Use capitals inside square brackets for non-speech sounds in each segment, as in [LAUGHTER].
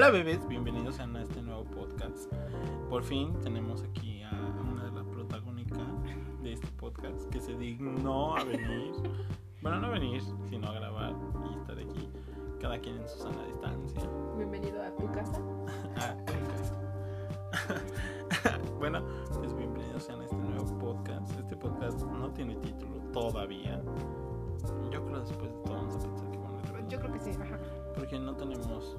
Hola bebés, bienvenidos a este nuevo podcast. Por fin tenemos aquí a una de las protagónicas de este podcast que se dignó a venir. Bueno, no a venir, sino a grabar y estar aquí, cada quien en su sana distancia. Bienvenido a tu casa. [LAUGHS] Ah, ok. [LAUGHS] bueno, pues bienvenidos a este nuevo podcast. Este podcast no tiene título todavía. Yo creo después de todo vamos a pensar que a tener. Yo creo que sí, ajá. Porque no tenemos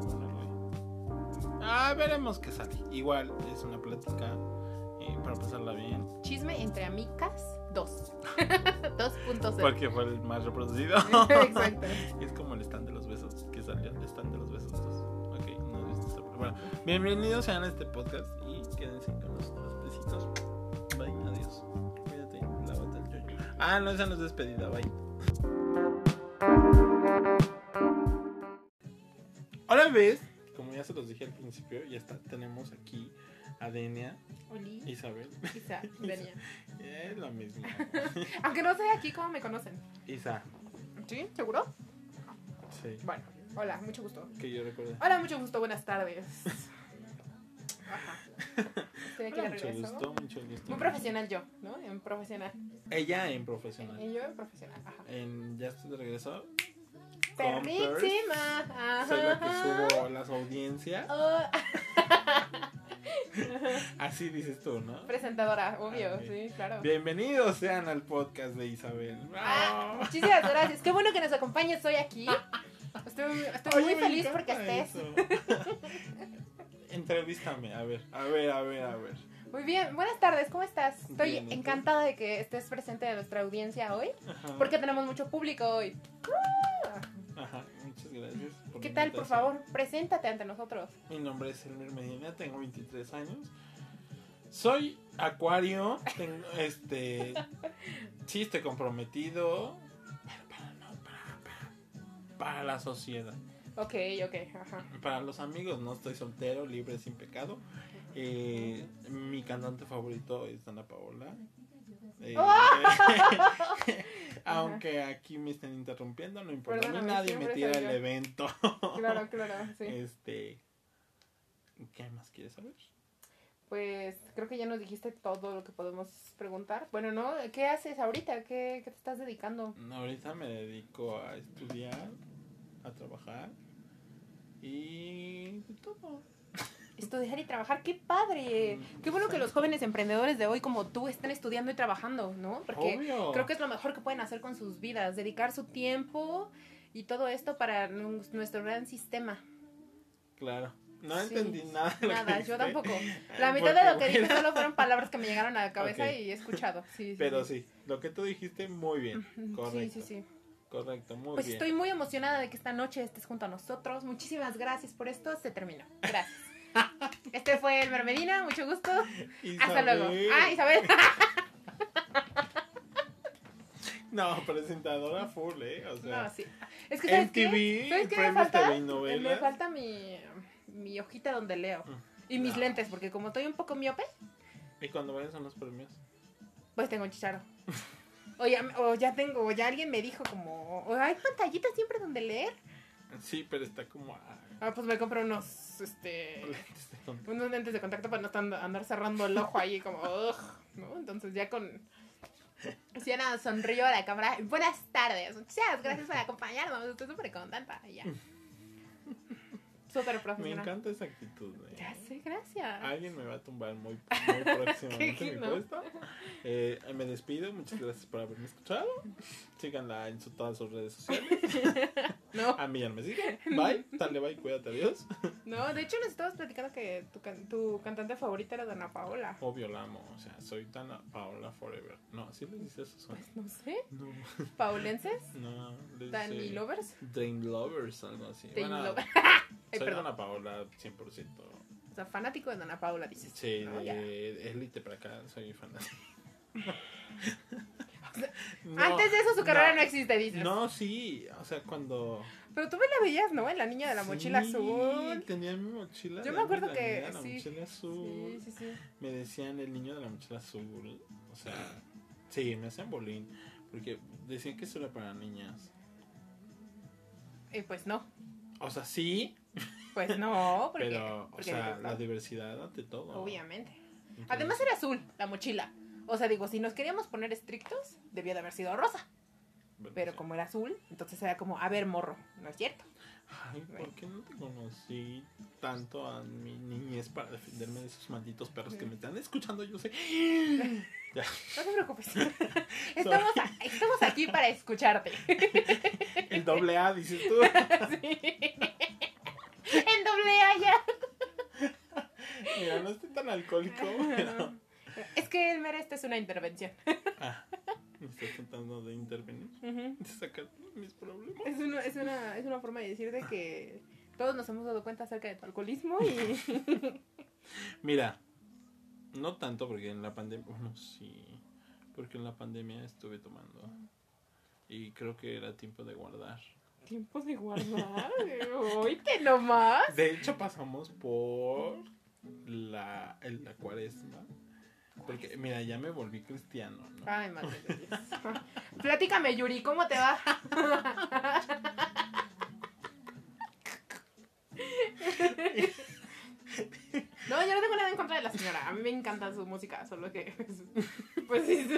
para ponerle. Ah, veremos qué sale. Igual es una plática eh, para pasarla bien. Chisme entre amigas 2. 2.0. [LAUGHS] Porque fue el más reproducido. [LAUGHS] Exacto. es como el stand de los besos que salió el stand de los besos 2. Ok, no he visto Bueno, bienvenidos sean a este podcast y quédense con nosotros. Besitos. Bye, adiós. Cuídate, lávate el yoyo. Ah, no, esa no es despedida, bye. Hola, ves. Como ya se los dije al principio, ya está, tenemos aquí a Denia, Oli. Isabel. Isa, [LAUGHS] venía. Es lo mismo. [LAUGHS] Aunque no sé aquí cómo me conocen. Isa, ¿Sí? ¿Seguro? sí, Bueno, hola, mucho gusto. que yo recuerdo. Hola, mucho gusto, buenas tardes. [LAUGHS] Ajá. Estoy aquí de Hola, mucho regreso. gusto, mucho gusto. Muy profesional yo, ¿no? En profesional. Ella en profesional. Y yo en profesional. Ajá. En, ya estoy de regreso. Perrísima. Ajá. Soy la que subo las audiencias. Oh, [LAUGHS] Así dices tú, ¿no? presentadora, obvio, Ah, ok. sí, claro. Bienvenidos sean al podcast de Isabel. Ah, Ah. muchísimas gracias. Qué bueno que nos acompañes hoy aquí. Estoy, estoy muy feliz porque estés. [LAUGHS] Entrevístame, a ver, a ver, a ver, a ver. Muy bien, buenas tardes, ¿cómo estás? Estoy encantada de que estés presente en nuestra audiencia hoy, Ajá. porque tenemos mucho público hoy. ¿Qué tal, por favor? Preséntate ante nosotros. Mi nombre es Elmer Medina, tengo 23 años. Soy acuario, tengo, este, [LAUGHS] sí estoy comprometido, pero para, no, para, para, para la sociedad. Ok, ok, ajá. Para los amigos no estoy soltero, libre, sin pecado. Eh, mi cantante favorito es Dana Paola. Eh, [LAUGHS] aunque aquí me estén interrumpiendo, no importa. A mí Perdóname, nadie me tira el evento. Claro, claro, sí. Este, ¿qué más quieres saber? Pues creo que ya nos dijiste todo lo que podemos preguntar. Bueno, ¿no? ¿Qué haces ahorita? ¿Qué, qué te estás dedicando? Ahorita me dedico a estudiar, a trabajar y todo. Estudiar y trabajar, qué padre. Qué bueno que los jóvenes emprendedores de hoy como tú estén estudiando y trabajando, ¿no? Porque Obvio. creo que es lo mejor que pueden hacer con sus vidas, dedicar su tiempo y todo esto para nu- nuestro gran sistema. Claro. No Sí. entendí nada. de lo que Nada, yo tampoco. [LAUGHS] La mitad de lo que dije solo fueron palabras que me llegaron a la cabeza y he escuchado. Sí, Pero sí, lo que tú dijiste, muy bien. Correcto. Sí, sí, sí. Correcto, muy Pues bien. estoy muy emocionada de que esta noche estés junto a nosotros. Muchísimas gracias por esto. Se terminó. Gracias. Este fue el Mermedina, mucho gusto. Hasta luego. Ah, Isabel. [LAUGHS] No, presentadora full, ¿eh? O sea, No, sí. Es que ¿sabes qué? MTV, ¿Sabes qué me falta? Me falta mi, mi hojita donde leo. Y mis No. lentes, porque como estoy un poco miope, Y cuando vayas a los premios. pues tengo chicharo. [LAUGHS] O ya, o ya tengo, o ya alguien me dijo como, hay pantallitas siempre donde leer. Sí, pero está como a... Ah, pues me compro unos, este, lentes de contacto. unos lentes de contacto para no estar- andar cerrando el ojo ahí como, ugh, ¿no? Entonces ya con... Siena sonrío a la cámara. Buenas tardes. Muchas gracias por acompañarnos. Estoy súper contenta. Ya. Súper Me profesional. encanta esa actitud. ¿eh? Ya sé, gracias. Alguien me va a tumbar muy, muy [LAUGHS] próximamente ¿Qué? mi ¿No? puesto. Eh, me despido, muchas gracias por haberme escuchado. Síganla en su- todas sus redes sociales. [LAUGHS] No, A mí ya no me siguen. Bye, dale bye, cuídate, adiós. [LAUGHS] no, de hecho nos estabas platicando que tu, can- tu cantante favorita era Dana Paola. Obvio la amo, o sea, soy Dana Paola Forever. No, ¿sí les dice eso? Pues no sé. No, [LAUGHS] ¿Paulenses? [LAUGHS] no, les ¿Dani Lovers? Dream Lovers, algo así. Dream Bueno, Lovers. Soy perdón. Dana Paola 100%. O sea, fanático de Dana Paola, dices. Sí, ¿no? De Elite para acá, soy fanático. De eso su carrera no, existe, dices. No, sí, o sea, cuando... Pero tú me la veías, ¿no? En la niña de la mochila Sí, azul. tenía mi mochila. Yo me acuerdo la que niña de la sí. mochila azul. Sí, sí, sí. Me decían el niño de la mochila azul. O sea, sí, me hacían bolín. Porque decían que eso era para niñas. Y pues no. O sea, sí, Pues no, [LAUGHS] porque, pero, o porque sea, la diversidad ante todo. obviamente. Entonces, Además era azul la mochila. O sea, digo, si nos queríamos poner estrictos, debía de haber sido rosa. bueno, Pero sí. como era azul, entonces era como, a ver, morro, no es cierto. Ay, ¿por qué no te conocí tanto a mi niñez para defenderme de esos malditos perros que me están escuchando? Yo sé. [LAUGHS] Ya, No te preocupes. [LAUGHS] estamos, a- estamos aquí para escucharte. [LAUGHS] el doble A, dices tú. Sí. En doble A ya. Mira, no estoy tan alcohólico, pero. Es que el mere, esta es una intervención. [LAUGHS] Ah, me estás tratando de intervenir, de sacar mis problemas. Es una, es, una, es una forma de decirte que todos nos hemos dado cuenta acerca de tu alcoholismo y... [LAUGHS] Mira, no tanto porque en la pandemia. Bueno, sí. Porque en la pandemia estuve tomando. Y creo que era tiempo de guardar. Tiempo de guardar. Oíte nomás. De hecho, pasamos por la, el- la cuaresma. Porque, mira, ya me volví cristiano, ¿no? Ay, madre de Dios. [LAUGHS] Platícame, Yuri, ¿cómo te va? [LAUGHS] No, yo no tengo nada en contra de la señora. A mí me encanta su música, solo que. [LAUGHS] Pues sí,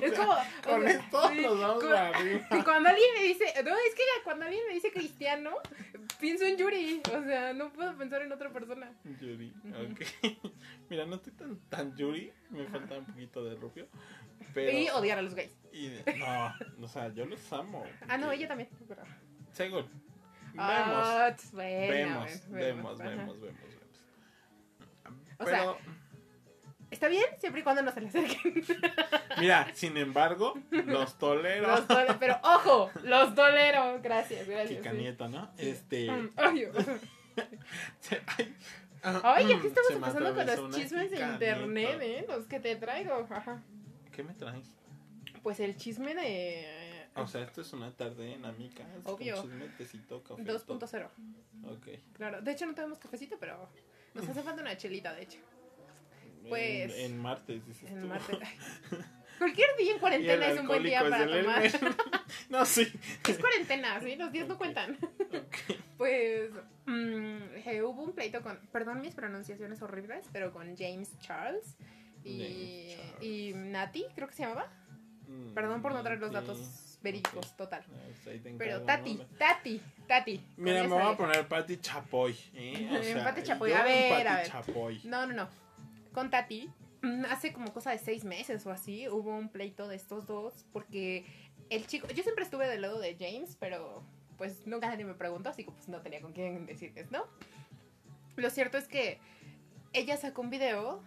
es como. Con o sea, esto sí, nos vamos cu- para arriba. Cuando alguien me dice. No, es que ya cuando alguien me dice cristiano, pienso en Yuri. O sea, no puedo pensar en otra persona. Yuri, ok. [LAUGHS] Mira, no estoy tan, tan Yuri. Me falta un poquito de rubio. Pero. Y odiar a los gays. y no, o sea, yo los amo. Ah, no, ella también. pero- Seguro. Vemos. Ah, vemos, bueno, vemos, vemos, vemos, vemos. O Pero, Está bien, siempre y cuando no se le acerquen. [LAUGHS] mira, sin embargo, los tolero. Los pero ojo, los tolero. Gracias, gracias. Sí. Nieto, ¿no? Este. Mm, ay, [LAUGHS] Ay, ah, Ay, mm, aquí estamos empezando con los chismes de internet. ¿eh? Los que te traigo. Ajá. ¿Qué me traes? Pues el chisme de O sea, esto es una tarde en amigas. Obvio. Con chisme, tecito, café. 2.0. todo. Ok. Claro, de hecho no tenemos cafecito, pero nos hace falta una chelita, de hecho. Pues- En, martes, dices En tú. martes. [LAUGHS] Cualquier día en cuarentena es un buen día para tomar. [LAUGHS] No, sí. Es cuarentena, ¿sí? Los días no cuentan. [LAUGHS] Pues mm, hubo un pleito con, perdón mis pronunciaciones horribles, pero con James Charles y, James Charles. y Nati, creo que se llamaba. Mm, Perdón por no traer los datos verídicos, total. Ah, pues Pero Tati. Tati, Tati. Mira, me voy a poner Pati Chapoy. ¿eh? O sea, Pati Chapoy, a ver, a ver. Chapoy. No, no, no. Con Tati, mm, hace como cosa de seis meses o así, hubo un pleito de estos dos porque el chico, yo siempre estuve del lado de James, pero pues nunca nadie me preguntó, así que pues no tenía con quién decirles, ¿no? Lo cierto es que ella sacó un video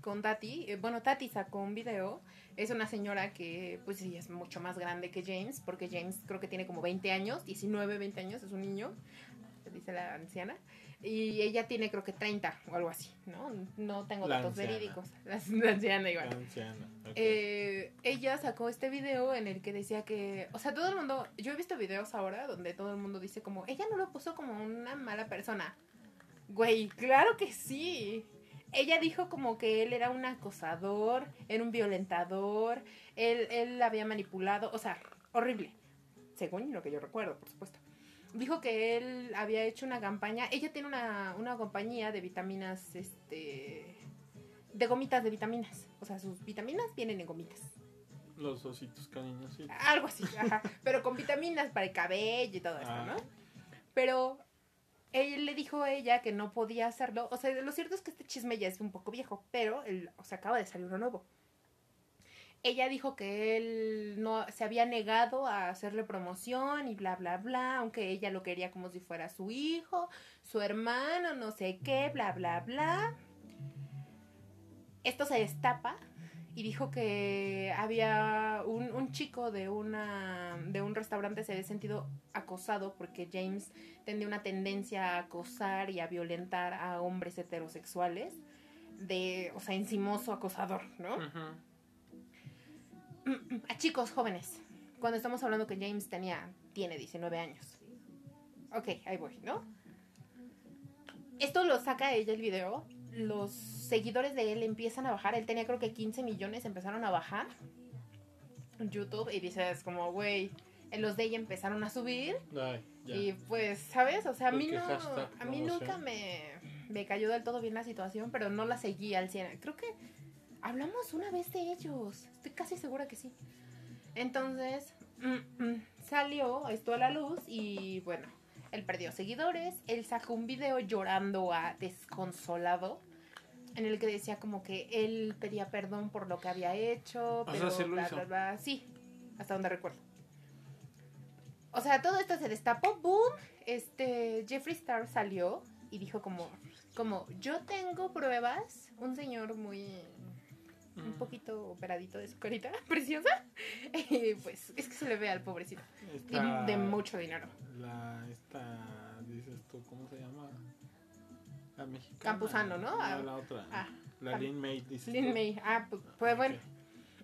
con Tati, eh, bueno, Tati sacó un video, es una señora que pues sí es mucho más grande que James, porque James creo que tiene como 20 años, 19, 20 años, es un niño, dice la anciana. Y ella tiene creo que 30 o algo así, ¿no? No tengo La datos anciana. verídicos. La, [LAUGHS] la anciana igual. La anciana. ok. Eh, ella sacó este video en el que decía que, o sea, todo el mundo, yo he visto videos ahora donde todo el mundo dice como, ella no lo puso como una mala persona. Güey, claro que sí. Ella dijo como que él era un acosador, era un violentador, él, él la había manipulado, o sea, horrible. Según lo que yo recuerdo, por supuesto. Dijo que él había hecho una campaña, ella tiene una, una compañía de vitaminas, este, de gomitas de vitaminas. O sea, sus vitaminas vienen en gomitas. Los ositos cariñositos. Algo así, ajá. Pero con vitaminas para el cabello y todo esto, Ah. ¿no? Pero él le dijo a ella que no podía hacerlo. O sea, lo cierto es que este chisme ya es un poco viejo, pero él, o sea, acaba de salir uno nuevo. Ella dijo que él no se había negado a hacerle promoción y bla bla bla, aunque ella lo quería como si fuera su hijo, su hermano, no sé qué, bla bla bla. Esto se destapa y dijo que había un, chico de una de un restaurante se había sentido acosado porque James tenía una tendencia a acosar y a violentar a hombres heterosexuales de, o sea, encimoso acosador, ¿no? A chicos jóvenes. Cuando estamos hablando que James tenía tiene 19 años. Ok, ahí voy, ¿no? Esto lo saca ella el video. Los seguidores de él empiezan a bajar. Él tenía creo que 15 millones, empezaron a bajar YouTube y dices como, güey, los de ella empezaron a subir. Ay. Y pues, ¿sabes? O sea, a mí, no, a mí nunca me, me cayó del todo bien la situación, pero no la seguí al 100. Creo que hablamos una vez de ellos. Estoy casi segura que sí. Entonces, mm, mm, salió esto a la luz y bueno, él perdió seguidores. Él sacó un video llorando a desconsolado. En el que decía como que él pedía perdón por lo que había hecho, O sea, pero sí bla, bla, bla. Sí, hasta donde recuerdo. O sea, todo esto se destapó, boom. Este, Jeffree Star salió y dijo como, como, yo tengo pruebas. Un señor muy, un Mm, poquito operadito de su carita, [LAUGHS] preciosa. Y pues, es que se le ve al pobrecito. Esta- de mucho dinero. La, esta, dices tú, ¿cómo se llama? La mexicana. Campuzano, ¿no? Ah, la otra. Ah, la Cam- Lin May, dices Lin tú. May. Ah, pues, pues bueno.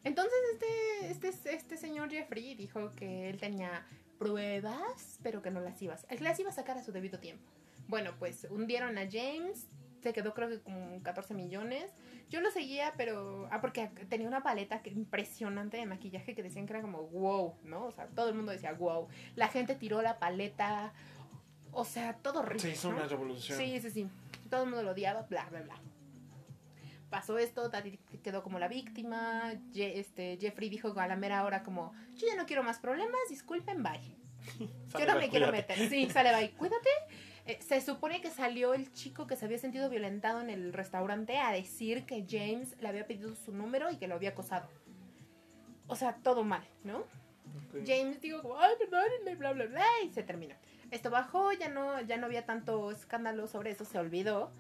Entonces este, este, este señor Jeffrey dijo que él tenía pruebas, pero que no las iba a, las iba a sacar a su debido tiempo. Bueno, pues hundieron a James, se quedó creo que con 14 millones. Yo lo seguía, pero... Ah, porque tenía una paleta que- impresionante de maquillaje que decían que era como wow, ¿no? O sea, todo el mundo decía wow. La gente tiró la paleta, o sea, todo horrible. Se hizo ¿no? una revolución. Sí, sí, sí. Todo el mundo lo odiaba, bla, bla, bla. Pasó esto, Tati quedó como la víctima. Je- este, Jeffrey dijo a la mera hora como, yo ya no quiero más problemas, disculpen, bye. [LAUGHS] Yo no me quiero meter. Sí, sale, bye, cuídate. Eh, se supone que salió el chico que se había sentido violentado en el restaurante a decir que James le había pedido su número y que lo había acosado. O sea, todo mal, ¿no? James dijo como, ay, perdónenme, bla, bla, bla, y se terminó. Esto bajó, ya no, ya no había tanto escándalo sobre eso, se olvidó.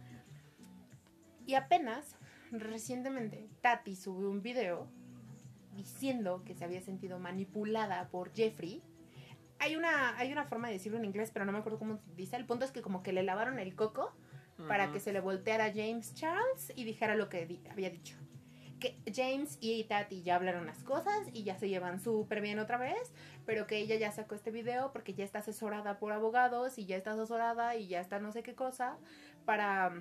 Y apenas, recientemente, Tati subió un video diciendo que se había sentido manipulada por Jeffrey. Hay una, hay una forma de decirlo en inglés, pero no me acuerdo cómo dice. El punto es que como que le lavaron el coco para que se le volteara a James Charles y dijera lo que di- había dicho. Que James y Tati ya hablaron las cosas y ya se llevan súper bien otra vez, pero que ella ya sacó este video porque ya está asesorada por abogados y ya está asesorada y ya está no sé qué cosa para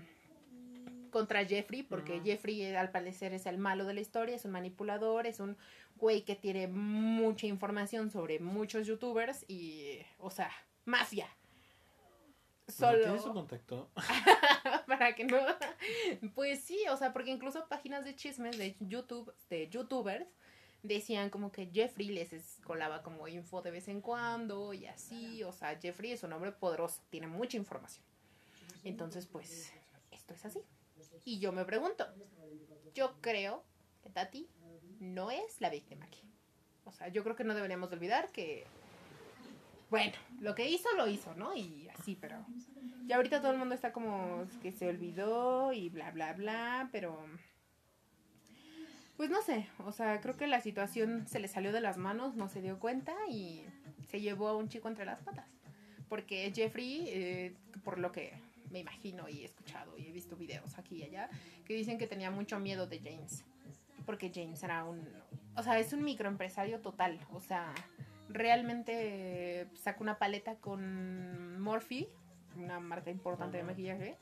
contra Jeffrey, porque. Jeffrey eh, al parecer es el malo de la historia, es un manipulador, es un güey que tiene mucha información sobre muchos youtubers y, o sea, mafia. ¿Pero Solo ¿Tienes su contacto? [LAUGHS] para que no. Pues sí, o sea, porque incluso páginas de chismes de YouTube, de youtubers, decían como que Jeffrey les es- colaba como info de vez en cuando y así. O sea, Jeffrey es un hombre poderoso, tiene mucha información. Entonces, pues, esto es así. Y yo me pregunto, yo creo que Tati no es la víctima aquí. O sea, yo creo que no deberíamos de olvidar que, bueno, lo que hizo, lo hizo, ¿no? Y así, pero ya ahorita todo el mundo está como que se olvidó y bla, bla, bla, pero... Pues no sé, o sea, creo que la situación se le salió de las manos, no se dio cuenta y se llevó a un chico entre las patas. Porque Jeffrey, eh, por lo que me imagino y he escuchado y he visto videos aquí y allá, que dicen que tenía mucho miedo de James. Porque James era un... O sea, es un microempresario total. O sea, realmente sacó una paleta con Morphe, una marca importante de maquillaje,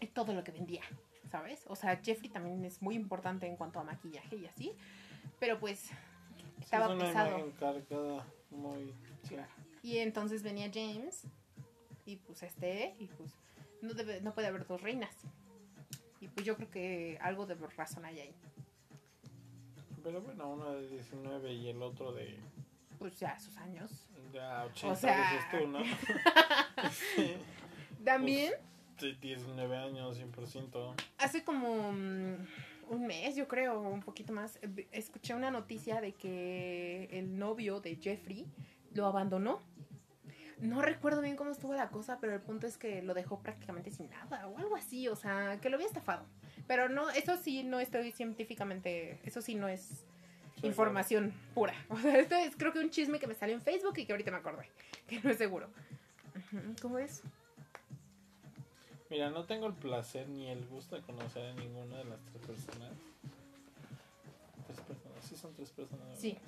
y todo lo que vendía, ¿sabes? O sea, Jeffrey también es muy importante en cuanto a maquillaje y así, pero pues Sí, estaba es una pesado. muy... sí. Y entonces venía James y pues este y pues no debe, no puede haber dos reinas. Y pues yo creo que algo de razón hay ahí. Pero bueno, uno de 19 y el otro de Pues ya sus años. ya 80, sea- dices tú, ¿no? [LAUGHS] Sí, También sí, 19 años, 100%. hace como mm, un mes, yo creo, un poquito más, eh, escuché una noticia de que el novio de Jeffrey lo abandonó. No recuerdo bien cómo estuvo la cosa, pero el punto es que lo dejó prácticamente sin nada o algo así, o sea, que lo había estafado. Pero no, eso sí no estoy científicamente, eso sí no es Sí, información pura. [LAUGHS] O sea, esto es creo que un chisme que me salió en Facebook y que ahorita me acordé, [LAUGHS] que no es seguro. ¿Cómo es? Mira, no tengo el placer ni el gusto de conocer a ninguna de las tres personas. Tres personas, sí son tres personas. ¿verdad? Sí.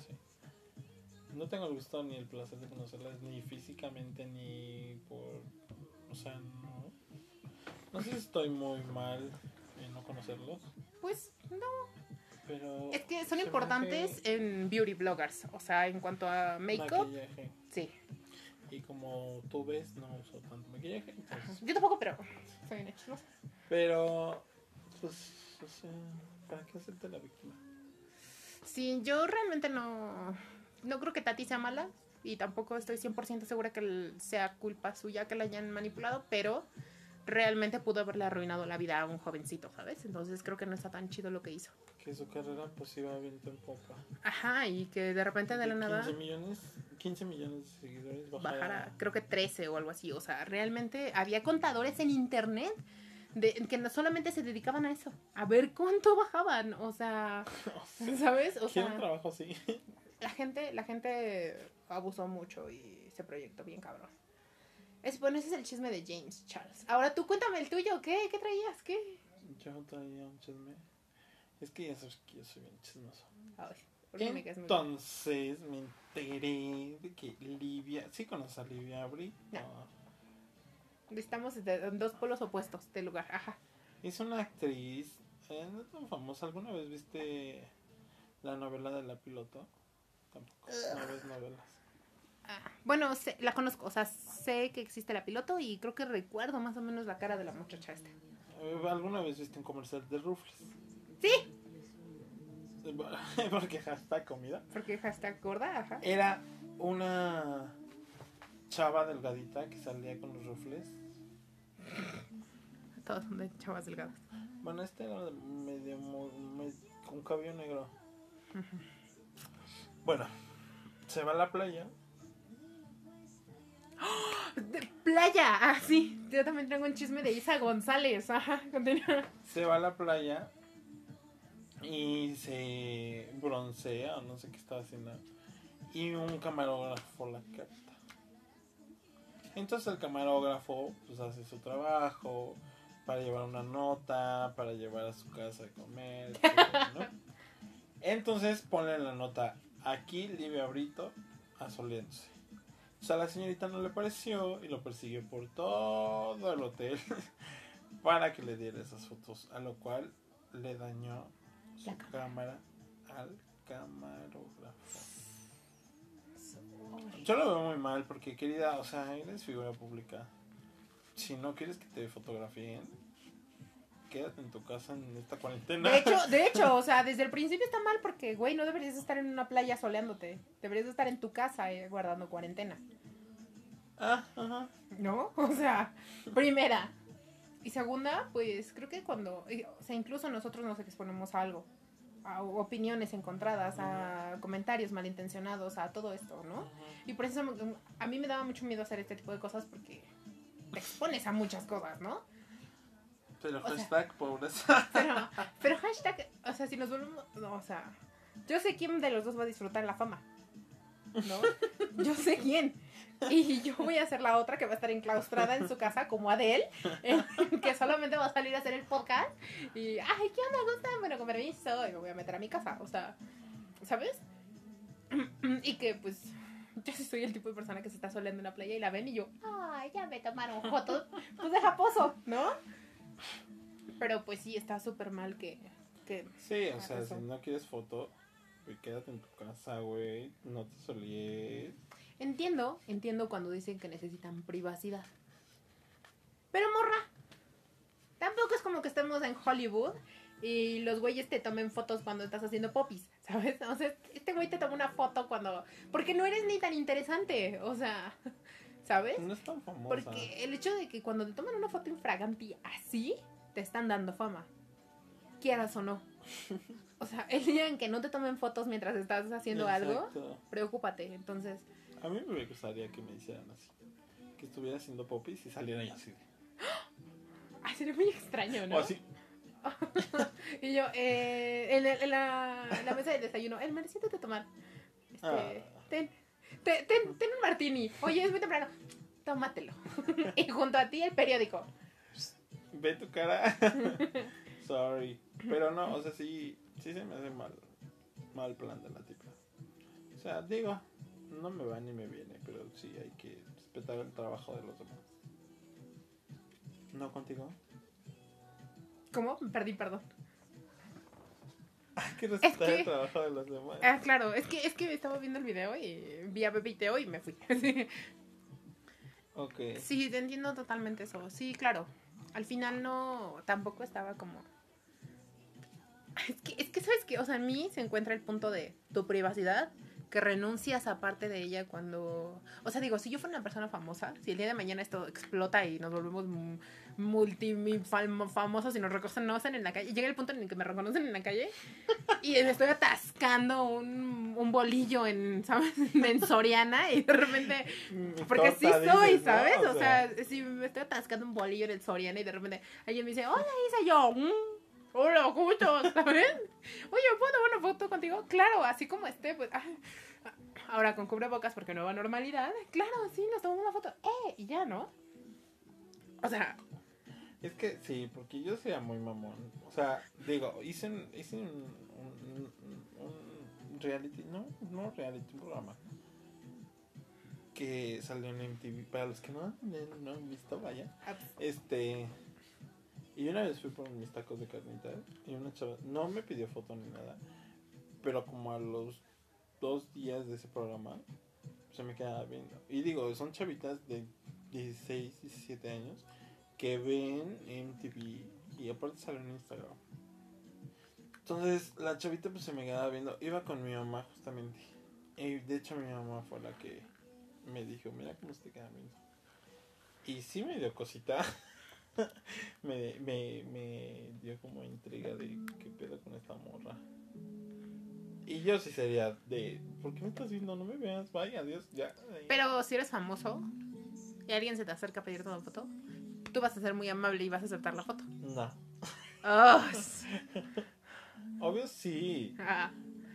No tengo el gusto ni el placer de conocerlas ni físicamente ni por... O sea, no... No sé si estoy muy mal en no conocerlos. Pues no. Pero. Es que son importantes en beauty bloggers. O sea, en cuanto a make-up, sí. Y como tú ves, no uso tanto maquillaje. entonces- Yo tampoco, pero soy una chismosa. Pero. Pues. O sea. ¿Para qué hacerte la víctima? Sí, yo realmente no, no creo que Tati sea mala y tampoco estoy 100% segura que sea culpa suya que la hayan manipulado, pero realmente pudo haberle arruinado la vida a un jovencito, ¿sabes? Entonces creo que no está tan chido lo que hizo. Que su carrera pues iba viento en popa. Ajá, y que de repente de la nada 15 millones, 15 millones de seguidores bajara. bajara, creo que 13 o algo así. O sea, realmente había contadores en internet de, que no solamente se dedicaban a eso, a ver cuánto bajaban. O sea, [LAUGHS] ¿sabes? O un sea, trabajo así. [LAUGHS] la gente, la gente abusó mucho y se proyectó bien cabrón. Es, bueno, ese es el chisme de James Charles. Ahora tú cuéntame el tuyo, ¿qué? ¿Qué traías? ¿Qué? Yo traía un chisme. Es que ya sabes que yo soy bien chismoso. Ay, ¿por qué me quedas muy- Entonces me enteré de que Livia. ¿Sí conoces a Livia Abril? No. Estamos en dos polos opuestos del lugar. Ajá. Es una actriz. eh, no tan famosa. ¿Alguna vez viste la novela de la piloto? Tampoco. No ves novelas. Ah, bueno, sé- la conozco, o sea, sé que existe la piloto y creo que recuerdo más o menos la cara de la muchacha esta. Eh, ¿Alguna vez viste un comercial de Rufles? Sí, [LAUGHS] Porque hashtag comida. porque hashtag gorda, ajá. Era una chava delgadita que salía con los rufles. [LAUGHS] Todos son de chavas delgadas. Bueno, este era medio mo- me- con cabello negro. Bueno, se va a la playa. De playa, ah, sí. Yo también tengo un chisme de Isa González, ajá. Continúa. Se va a la playa y se broncea o no sé qué estaba haciendo. Y un camarógrafo la capta. Entonces el camarógrafo pues hace su trabajo para llevar una nota, para llevar a su casa a comer, etcétera, ¿no? [LAUGHS] Entonces ponle la nota aquí Livia Brito asoleándose. O sea, la señorita no le pareció y lo persiguió por todo el hotel [LAUGHS] para que le diera esas fotos, a lo cual le dañó su La cámara al camarógrafo. Yo lo veo muy mal porque, querida, o sea, eres figura pública. Si no quieres que te fotografíen, quédate en tu casa en esta cuarentena. De hecho, de hecho, o sea, [LAUGHS] desde el principio está mal porque, güey, no deberías estar en una playa soleándote. Deberías estar en tu casa eh, guardando cuarentena. Ah, ajá. ¿No? [LAUGHS] O sea, primera. Y segunda, pues creo que cuando, y, o sea, incluso nosotros nos exponemos a algo, a opiniones encontradas, a comentarios malintencionados, a todo esto, ¿no? Y por eso a mí me daba mucho miedo hacer este tipo de cosas porque te expones a muchas cosas, ¿no? Pero O sea- hashtag pobreza. [LAUGHS] Pero, pero hashtag, o sea, si nos volvemos, no, o sea, yo sé quién de los dos va a disfrutar la fama, ¿no? [LAUGHS] Yo sé quién. Y yo voy a ser la otra que va a estar enclaustrada en su casa como Adele, eh, [LAUGHS] que solamente va a salir a hacer el podcast y, ay, ¿qué onda? ¿Gusta? Bueno, con permiso, y me voy a meter a mi casa, o sea, ¿sabes? [CLEARS THROAT] Y que, pues, yo sí soy el tipo de persona que se está soleando en la playa y la ven y yo, ay, ya me tomaron fotos, pues deja pozo, ¿no? Pero pues sí, está súper mal que, que... Sí, o sea, Eso. si no quieres foto, pues quédate en tu casa, güey. No te solíes. Entiendo, entiendo cuando dicen que necesitan privacidad. Pero morra, tampoco es como que estemos en Hollywood y los güeyes te tomen fotos cuando estás haciendo popis, [LAUGHS] ¿sabes? O sea, este güey te toma una foto cuando... Porque no eres ni tan interesante, o sea, ¿sabes? No es tan famosa. Porque el hecho de que cuando te toman una foto infraganti así, te están dando fama. Quieras o no. [LAUGHS] O sea, el día en que no te tomen fotos mientras estás haciendo algo, preocúpate. Entonces, A mí me gustaría que me hicieran así. Que estuviera haciendo popis y salieran así. ay, [GASPS] sería muy extraño, ¿no? O así. [LAUGHS] Y yo, eh, en, la, en la mesa del desayuno, el merecido de tomar. Este, Ah. ten, ten, ten, ten un martini. Oye, es muy temprano. Tómatelo. [LAUGHS] y junto a ti el periódico. Ve tu cara. [LAUGHS] Sorry. Pero no, o sea, sí, sí se me hace mal. Mal plan de la tipa. O sea, digo, no me va ni me viene, pero sí hay que respetar el trabajo de los demás. ¿No contigo? ¿Cómo? Me perdí, perdón. Hay que respetar que- el trabajo de los demás. Ah, claro, es que, es que estaba viendo el video y vi a Bebe y Teo y me fui. [LAUGHS] Sí. Ok. Sí, te entiendo totalmente eso. Sí, claro. Al final no, tampoco estaba como... Es que, es que, ¿sabes qué? O sea, en mí se encuentra el punto de tu privacidad, que renuncias a parte de ella cuando... O sea, digo, si yo fuera una persona famosa, si el día de mañana esto explota y nos volvemos multi fam- famosos y nos reconocen en la calle, llega el punto en el que me reconocen en la calle y me estoy atascando un, un bolillo en, ¿sabes? [LAUGHS] en Soriana y de repente... Porque sí soy. ¿sabes? O sea, si me estoy atascando un bolillo en el Soriana y de repente alguien me dice, hola Isa, yo, "Mm, hola, ¿cómo estás? ¿Sabes? Oye, ¿puedo tomar una foto contigo? Claro, así como esté, pues. ah, Ahora con cubrebocas porque nueva normalidad. Claro, sí, nos tomamos una foto. ¡Eh! Y ya, ¿no? O sea, Es que sí, porque yo sería muy mamón. O sea, digo, hice un, hice un, un, un- un reality, no, no reality, un programa que salió en MTV. Para los que no, no han visto, vaya. ah, Este. Y una vez fui por mis tacos de carnitas y una chava no me pidió foto ni nada, pero como a los dos días de ese programa se me quedaba viendo. Y digo, son chavitas de 16, 17 años que ven MTV y aparte salen en Instagram. Entonces la chavita pues se me quedaba viendo. Iba con mi mamá justamente. Y de hecho mi mamá fue la que me dijo, mira cómo se te queda viendo. Y sí me dio cosita. [LAUGHS] me, me, me dio como intriga de qué pedo con esta morra. Y yo sí sería de, ¿por qué me estás viendo? No me veas, vaya, adiós, ya. pero si eres famoso y alguien se te acerca a pedirte una foto, tú vas a ser muy amable y vas a aceptar la foto. No. S- [LAUGHS] Obvio sí. ah,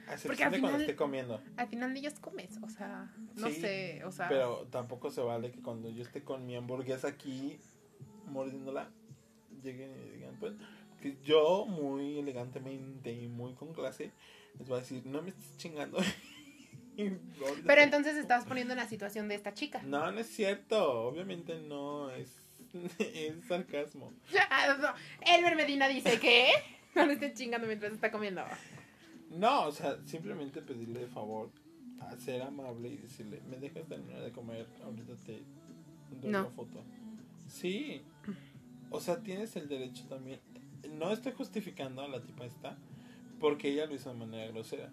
A Porque al de cuando final- esté comiendo. al final de ellos comes, o sea, no Sí, sé, o sea. Pero tampoco se vale que cuando yo esté con mi hamburguesa aquí mordiéndola, lleguen y digan, pues, que yo muy elegantemente y muy con clase les voy a decir, no me estés chingando. [LAUGHS] Pero entonces estás poniendo en la situación de esta chica. No, no es cierto. Obviamente no, es, [LAUGHS] es sarcasmo. Ah, no. Elmer Medina dice que [LAUGHS] no le estén chingando mientras está comiendo. No, o sea, simplemente pedirle de favor a ser amable y decirle, ¿me dejas terminar de comer? Ahorita te doy No. una foto. Sí. O sea, tienes el derecho también. No estoy justificando a la tipa esta porque ella lo hizo de manera grosera.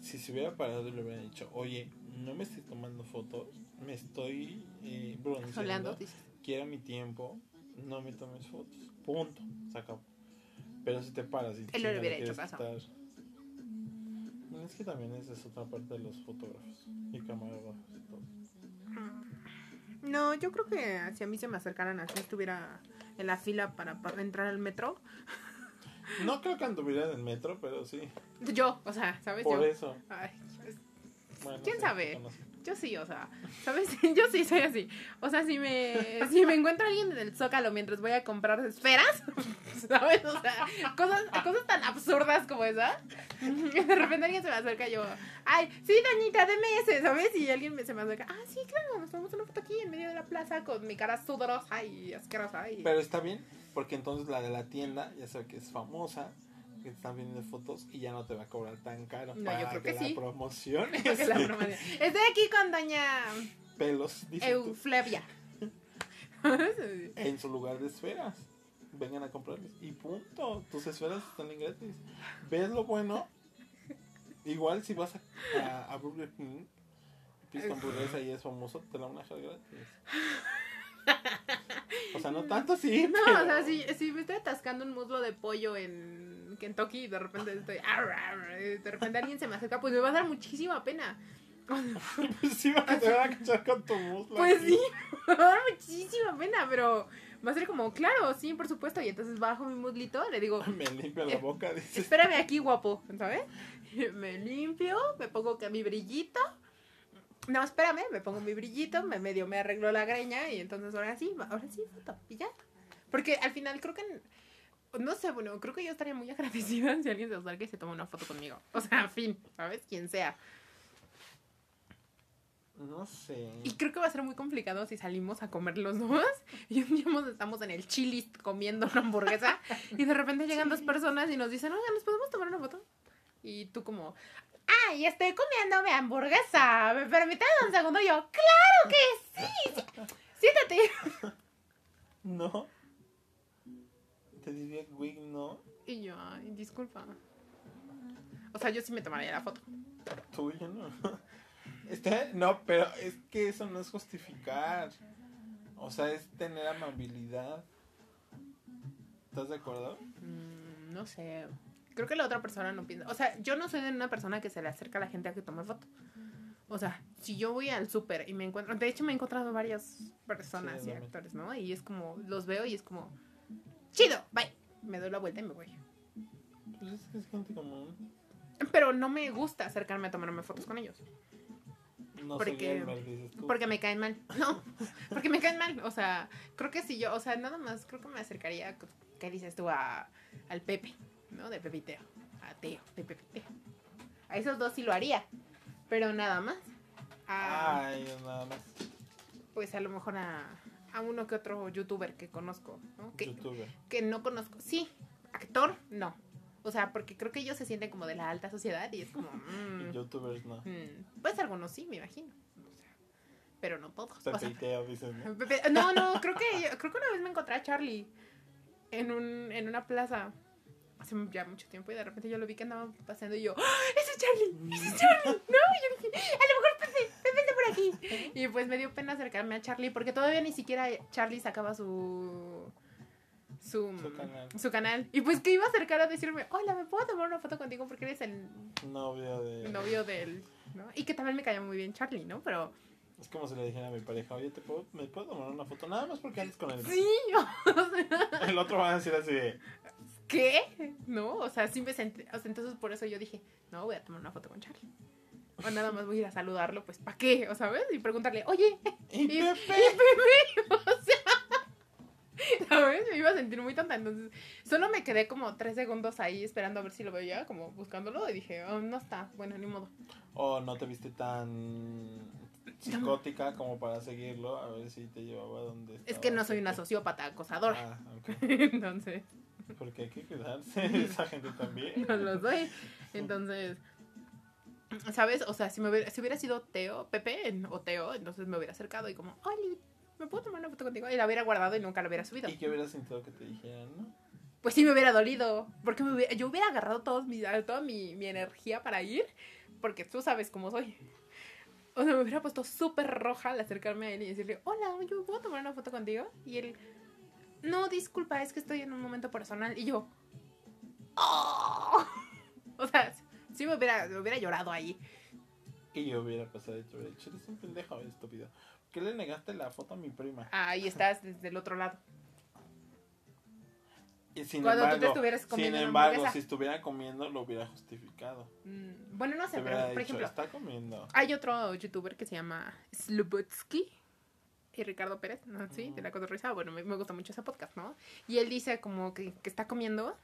Si se hubiera parado y le hubiera dicho, oye, no me estoy tomando fotos, me estoy eh, bronceando, Soleando, quiero mi tiempo, no me tomes fotos. Punto. Se acabó. Pero si te paras y Él no chinga, hubiera quieres hecho caso. estar- Es que también esa es otra parte de los fotógrafos y camarógrafos y todo. No, yo creo que si a mí se me acercaran así, estuviera en la fila para, para entrar al metro. No creo que anduviera en el metro, pero sí. Yo, o sea, ¿sabes? Por yo, eso. Ay, pues, Bueno, ¿Quién sabe? conozco. Yo sí, o sea, ¿sabes? [LAUGHS] Yo sí soy así. O sea, si me, si me encuentro a alguien en el zócalo mientras voy a comprar esferas, [LAUGHS] ¿sabes? O sea, cosas, cosas tan absurdas como esa. [LAUGHS] De repente alguien se me acerca y yo, ay, sí, doñita, deme ese, ¿sabes? Y alguien se me acerca, ah, sí, claro, nos tomamos una foto aquí en medio de la plaza con mi cara sudorosa y asquerosa. Y... Pero está bien, porque entonces la de la tienda ya sabe que es famosa, que te están viendo fotos y ya no te va a cobrar tan caro. No, yo para creo que la sí. promoción [LAUGHS] Estoy aquí con doña pelos, Euflevia. [LAUGHS] en su lugar de esferas. Vengan a comprarles. Y punto. Tus esferas están en gratis. ¿Ves lo bueno? Igual si vas a, a, a Burger King, hamburguesa y es famoso, te la van a dejar gratis. O sea, no tanto así. [LAUGHS] No, pero- o sea, si, si me estoy atascando un muslo de pollo en Kentucky y de repente estoy. De repente alguien se me acerca, pues me va a dar muchísima pena. [LAUGHS] Pues sí, va te van a cachar con tu muslo. Pues aquí. sí, [LAUGHS] me va a dar muchísima pena, pero va a ser como, claro, sí, por supuesto. Y entonces bajo mi muslito, le digo, [LAUGHS] Me limpio la boca, dices. espérame aquí, guapo, ¿sabes? Me limpio, me pongo que mi brillito. No, espérame, me pongo mi brillito, me medio me arreglo la greña y entonces ahora sí, ahora sí, foto, y ya. Porque al final creo que, no sé, bueno, creo que yo estaría muy [LAUGHS] agradecida si alguien se acerca y se toma una foto conmigo. O sea, fin, ¿sabes? Quien sea. No sé. Y creo que va a ser muy complicado si salimos a comer los dos [LAUGHS] y un día estamos en el chilis comiendo una hamburguesa y de repente llegan dos personas y nos dicen, oiga, ¿nos podemos tomar una foto? Y tú como, ¡ay, estoy comiendo mi hamburguesa! ¿Me permites un segundo? Y yo, ¡claro que sí! sí. Siéntate. [LAUGHS] No. Te diría, güey, no. Y yo, ay, disculpa. O sea, yo sí me tomaría la foto. Tuyo no. [LAUGHS] Este, no, pero es que eso no es justificar. O sea, es tener amabilidad. ¿Estás de acuerdo? Mm, no sé. Creo que la otra persona no piensa. O sea, yo no soy de una persona que se le acerca a la gente a que tome foto. O sea, si yo voy al súper y me encuentro. De hecho, me he encontrado varias personas Sí, y actores, ¿no? Y es como, los veo y es como, chido, bye. Me doy la vuelta y me voy. Pues es que es gente común. Pero no me gusta acercarme a tomarme fotos con ellos. No Porque- gamer, dices tú. Porque me caen mal. [LAUGHS] No, porque me caen mal. O sea, creo que si yo, o sea, nada más, creo que me acercaría, ¿qué dices tú? A, al Pepe, ¿no? De Pepe y Teo. A Teo, de Pepe y Teo. A esos dos sí lo haría. Pero nada más. A, Ay, nada más. pues a lo mejor a, a uno que otro youtuber que conozco, ¿no? Que, Youtuber. que no conozco. Sí, actor, no. O sea, porque creo que ellos se sienten como de la alta sociedad y es como... mm, [LAUGHS] youtubers no. mm, pues algunos sí, me imagino. O sea, pero no todos. O sea, Pepe dices, ¿no? [LAUGHS] Pepe- No, no, creo que creo que una vez me encontré a Charlie en un en una plaza hace ya mucho tiempo y de repente yo lo vi que andaba paseando y yo, ¡Ah, ese es Charlie, ese es Charlie, no, y yo dije, a lo mejor está por aquí. Y pues me dio pena acercarme a Charlie porque todavía ni siquiera Charlie sacaba su su, Su canal. su canal. Y pues que iba a acercar a decirme, hola, ¿me puedo tomar una foto contigo? Porque eres el Novio de. novio del... ¿no? Y que también me caía muy bien Charlie, ¿no? Pero Es como si le dijera a mi pareja, oye, ¿te puedo, ¿me puedo tomar una foto? Nada más porque andas con él. sí, [LAUGHS] o sea, El otro va a decir así de. ¿qué? ¿No? O sea, sí me sentí, o sea, entonces por eso yo dije, no, voy a tomar una foto con Charlie. O nada más voy a ir a saludarlo, pues, ¿para qué? O sabes? Y preguntarle, oye, ¡Y y, Pepe! y Pepe, [LAUGHS] o sea, ¿sabes? Me iba a sentir muy tonta, entonces solo me quedé como tres segundos ahí esperando a ver si lo veía, como buscándolo, y dije, oh, no está, bueno, ni modo. O no te viste tan psicótica como para seguirlo, a ver si te llevaba a donde Es que no soy una sociópata acosadora, Ah, ok. [LAUGHS] entonces... Porque hay que cuidarse de esa gente también. [LAUGHS] no lo soy. Entonces, ¿sabes? O sea, si, me hubiera, si hubiera sido Teo, Pepe en- o Teo, entonces me hubiera acercado y como, Oli, ¿me puedo tomar una foto contigo? Y la hubiera guardado y nunca la hubiera subido. ¿Y qué hubieras sentido que te dijeran, no? Pues sí me hubiera dolido, porque me hubiera- yo hubiera agarrado todos mi, toda mi, mi energía para ir, porque tú sabes cómo soy. O sea, me hubiera puesto súper roja al acercarme a él y decirle, hola, yo puedo tomar una foto contigo. Y él, no, disculpa, es que estoy en un momento personal. Y yo, "Oh". [LAUGHS] o sea, sí me hubiera, me hubiera llorado ahí. Y yo hubiera pasado de hecho, eres un pendejo estúpido. ¿Por qué le negaste la foto a mi prima? Ahí [LAUGHS] estás desde el otro lado. Y sin Cuando tú te embargo, estuvieras sin comiendo una embargo, si estuviera comiendo, lo hubiera justificado. Mm, Bueno, no sé, pero por dicho, ejemplo, está comiendo. Hay otro youtuber que se llama Slubutsky y Ricardo Pérez, ¿no? Sí, de la cotorriza. Bueno, me, me gusta mucho ese podcast, ¿no? Y él dice como que, que está comiendo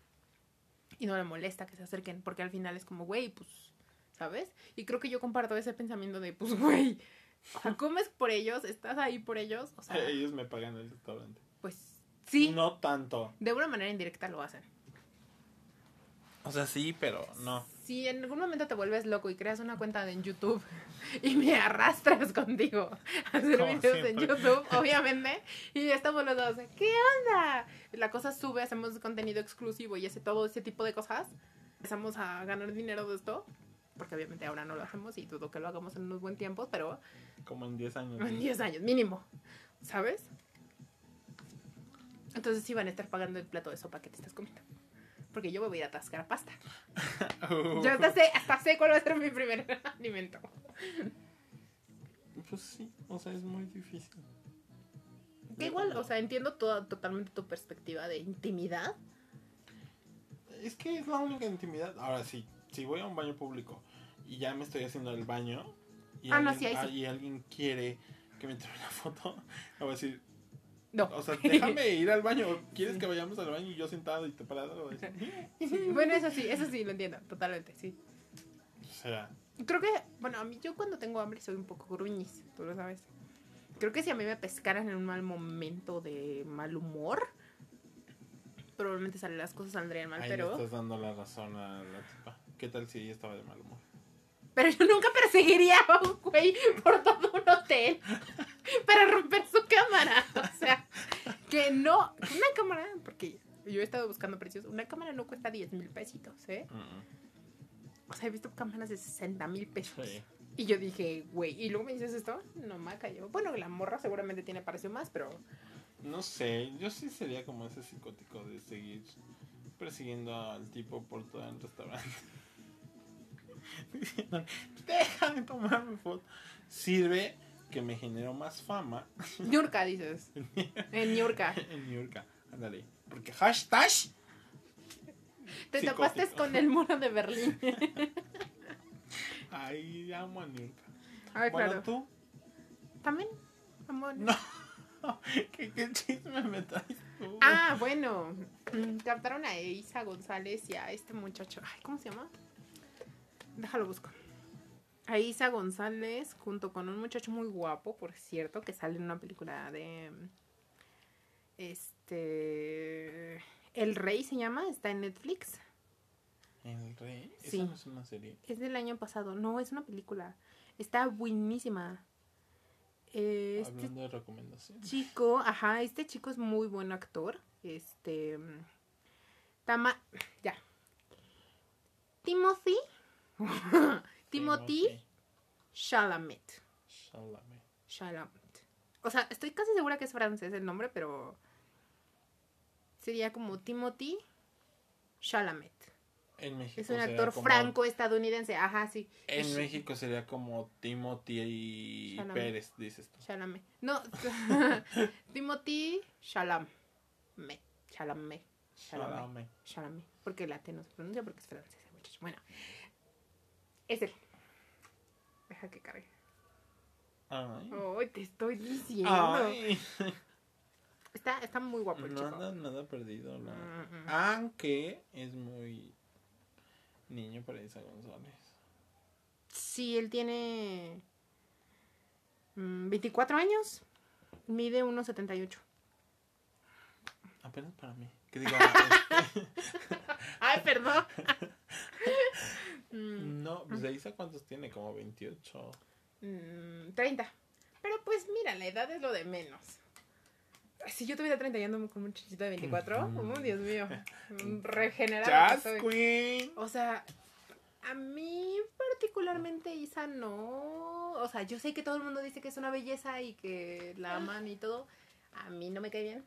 y no le molesta que se acerquen, porque al final es como, güey, pues, ¿sabes? Y creo que yo comparto ese pensamiento de, pues, [LAUGHS] güey, o sea, comes por ellos, estás ahí por ellos, o sea, Ellos me pagan el restaurante. pues, sí, No tanto. de una manera indirecta lo hacen. O sea, sí, pero no. Si en algún momento te vuelves loco y creas una cuenta en YouTube [LAUGHS] y me arrastras contigo a hacer Como videos en. YouTube, [LAUGHS] obviamente, y estamos los dos, ¿qué onda? La cosa sube, hacemos contenido exclusivo y ese todo ese tipo de cosas. Empezamos a ganar dinero de esto, porque obviamente ahora no lo hacemos y dudo que lo hagamos en unos buen tiempos, pero Como en 10 años. en 10 años mínimo, ¿sabes? Entonces sí van a estar pagando el plato de sopa que te estás comiendo. Porque yo me voy a atascar a pasta. Uh, [LAUGHS] Yo hasta sé, hasta sé cuál va a ser mi primer [LAUGHS] alimento. Pues sí, o sea, es muy difícil. Que igual, o sea, entiendo toda, totalmente tu perspectiva de intimidad. Es que es la única intimidad. Ahora sí, si voy a un baño público y ya me estoy haciendo el baño y, Ah, no, alguien, sí, ahí sí. y alguien quiere que me tome una foto, [LAUGHS] le voy a decir, No. o sea, déjame [LAUGHS] ir al baño. ¿Quieres que vayamos al baño y yo sentado y te parado? Decir, Bueno, eso sí, eso sí, lo entiendo, totalmente, sí. O sea, Creo que, bueno, a mí yo cuando tengo hambre soy un poco gruñis, tú lo sabes. Creo que si a mí me pescaran en un mal momento de mal humor, probablemente salen las cosas saldrían mal, ahí pero... le estás dando la razón a la tipa. ¿Qué tal si ella estaba de mal humor? Pero yo nunca perseguiría a un güey por todo un hotel [LAUGHS] para romper su cámara. O sea, que no. Una cámara, porque yo he estado buscando precios. Una cámara no cuesta 10 mil pesitos, ¿eh? Mm, O sea, he visto cámaras de 60 mil pesos. Sí. Y yo dije, güey, ¿y luego me dices esto? No me cayó. Bueno, la morra seguramente tiene precio más, pero. No sé, yo sí sería como ese psicótico de seguir persiguiendo al tipo por todo el restaurante. [LAUGHS] Diciendo, Déjame tomarme foto. Sirve que me generó más fama Ñurka, dices. [LAUGHS] En Ñurka. en York. Ándale. Porque hashtag. Te Psicótico. topaste con el muro de Berlín. Ay, amo a York. Ay, Bueno, claro. tú. También, amor. No. [LAUGHS] ¿Qué, qué chisme me traes tú? Ah, bueno. Mm, Captaron a Isa González y a este muchacho. Ay, ¿cómo se llama? Déjalo busco. A Isa González junto con un muchacho muy guapo, por cierto, que sale en una película de. Este. El Rey se llama, está en Netflix. ¿El rey? Sí. Esa no es una serie. Es del año pasado. No, es una película. Está buenísima. Este Hablando de recomendaciones. chico, ajá, este chico es muy buen actor. Este. mm, Tama. Ya. Timothy. Timothy Chalamet. Chalamet. Chalamet. O sea, estoy casi segura que es francés el nombre, pero. Sería como Timothy Chalamet. En México. Es un actor como- franco-estadounidense. Ajá, sí. En Es- México sería como Timothy Chalamet. Pérez, dices tú. Chalamet. No, [LAUGHS] Timothy Chalamet. Chalamet. Chalamet. Chalamet. Porque T no se pronuncia porque es francés, el. Bueno, es él. Deja que cargue. Ay. Ay, te estoy diciendo. Ay. [LAUGHS] Está, está muy guapo el chico. Nada, nada perdido. Mm, mm. Aunque es muy niño para Isa González. Sí, él tiene mm, 24 años. Mide 1,78. Apenas para mí. Que diga. [LAUGHS] este, [LAUGHS] Ay, perdón. Mm, no, pues de Isa cuántos tiene, como 28. mm, 30. Pero pues mira, la edad es lo de menos. Si yo tuviera 30 y ando con un chichito de 24, Ujú. oh, Dios mío, [LAUGHS] regenerado. Queen. O sea, a mí particularmente Isa no. O sea, yo sé que todo el mundo dice que es una belleza y que la aman y todo. A mí no me cae bien.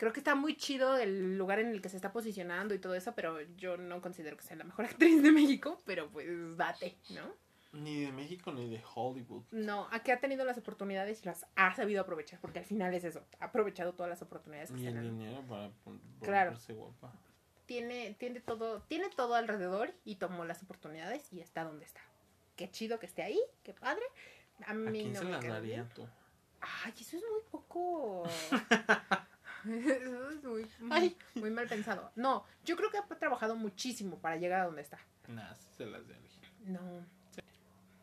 Creo que está muy chido el lugar en el que se está posicionando y todo eso, pero yo no considero que sea la mejor [LAUGHS] actriz de México, pero pues date, ¿no? Ni de México ni de Hollywood. No, aquí ha tenido las oportunidades y las ha sabido aprovechar, porque al final es eso, ha aprovechado todas las oportunidades que el dinero para Claro. guapa. tiene, tiene todo, tiene todo alrededor y tomó las oportunidades y está donde está. Qué chido que esté ahí, qué padre. A ¿A mí quién no se me las daría tú? Ay, eso es muy poco. [LAUGHS] muy, Ay. muy mal pensado. No, yo creo que ha trabajado muchísimo para llegar a donde está. Nah, se las de. No.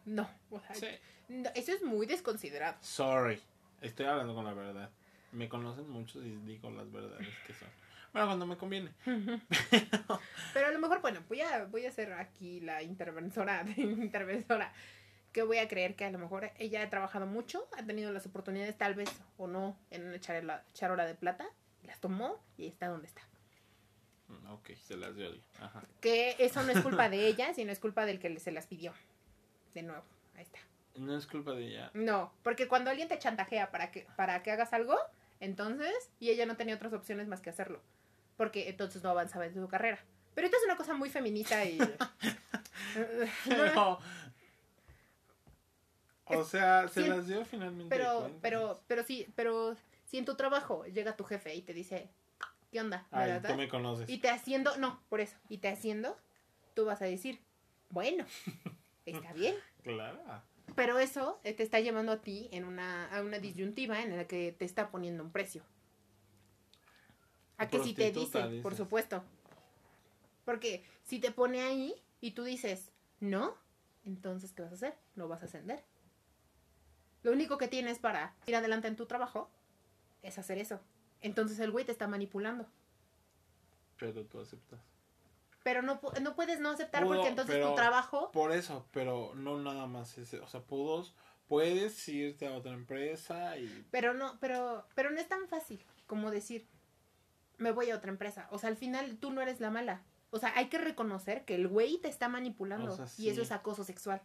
No, o sea, Sí. no, eso es muy desconsiderado. Sorry. Estoy hablando con la verdad. Me conocen muchos y digo las verdades que son. Bueno, cuando me conviene. [LAUGHS] Pero a lo mejor, bueno, voy a, voy a ser aquí la interventora, [LAUGHS] interventora, que voy a creer que a lo mejor ella ha trabajado mucho, ha tenido las oportunidades tal vez o no en una charola, charola de plata, las tomó y está donde está. Mm, Ok, se las alguien. Ajá. Que eso no es culpa de ella, sino es culpa del que se las pidió. De nuevo, ahí está. No es culpa de ella. No, porque cuando alguien te chantajea para que, para que hagas algo, entonces, y ella no tenía otras opciones más que hacerlo, porque entonces no avanzaba en su carrera. Pero esto es una cosa muy feminista y... [LAUGHS] [LAUGHS] Pero. O sea, se Sí, las dio finalmente. Pero, pero, pero sí, pero si en tu trabajo llega tu jefe y te dice, ¿qué onda? Ay, ¿Verdad? tú me conoces. Y te haciendo, no, por eso, y te haciendo, tú vas a decir, bueno, [LAUGHS] está bien. Claro. Pero eso eh, te está llevando a ti en una, a una disyuntiva en la que te está poniendo un precio. A que si te dice, por supuesto. Porque si te pone ahí y tú dices, no, entonces ¿qué vas a hacer? No vas a ascender. Lo único que tienes para ir adelante en tu trabajo es hacer eso. Entonces el güey te está manipulando. Pero tú aceptas. Pero no, no puedes no aceptar Pudo, porque entonces tu trabajo... Por eso, pero no nada más ese. O sea, pudos, puedes irte a otra empresa y. Pero no, pero, pero no es tan fácil como decir, me voy a otra empresa. O sea, al final tú no eres la mala. O sea, hay que reconocer que el güey te está manipulando. O sea, Y eso es acoso sexual.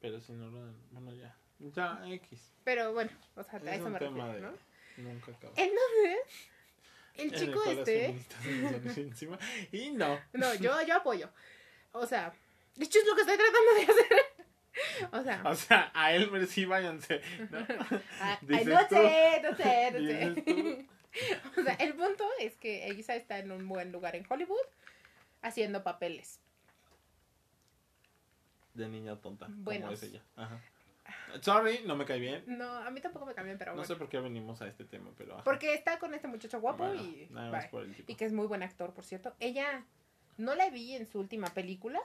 Pero si no lo. Bueno, ya. Ya, X. Pero bueno, o sea, a Es eso un me tema refiero, de. ¿no? Nunca acaba. Entonces, el chico este... [LAUGHS] encima. Y no. No, yo, [LAUGHS] yo apoyo. O sea, de hecho es lo que estoy tratando de hacer. [LAUGHS] O sea, O sea, a Elmer sí váyanse. ¿no? ay, dices no tú. sé, no sé, no sé. O sea, el punto es que Elisa está en un buen lugar en Hollywood haciendo papeles. De niña tonta. Como Buenos. es ella. Ajá. Sorry, no me cae bien. No, a mí tampoco me cambian, pero No bueno. sé por qué venimos a este tema, pero. ajá. Porque está con este muchacho guapo Bueno, y, Nada más por el tipo. y que es muy buen actor, por cierto. Ella no la vi en su última película.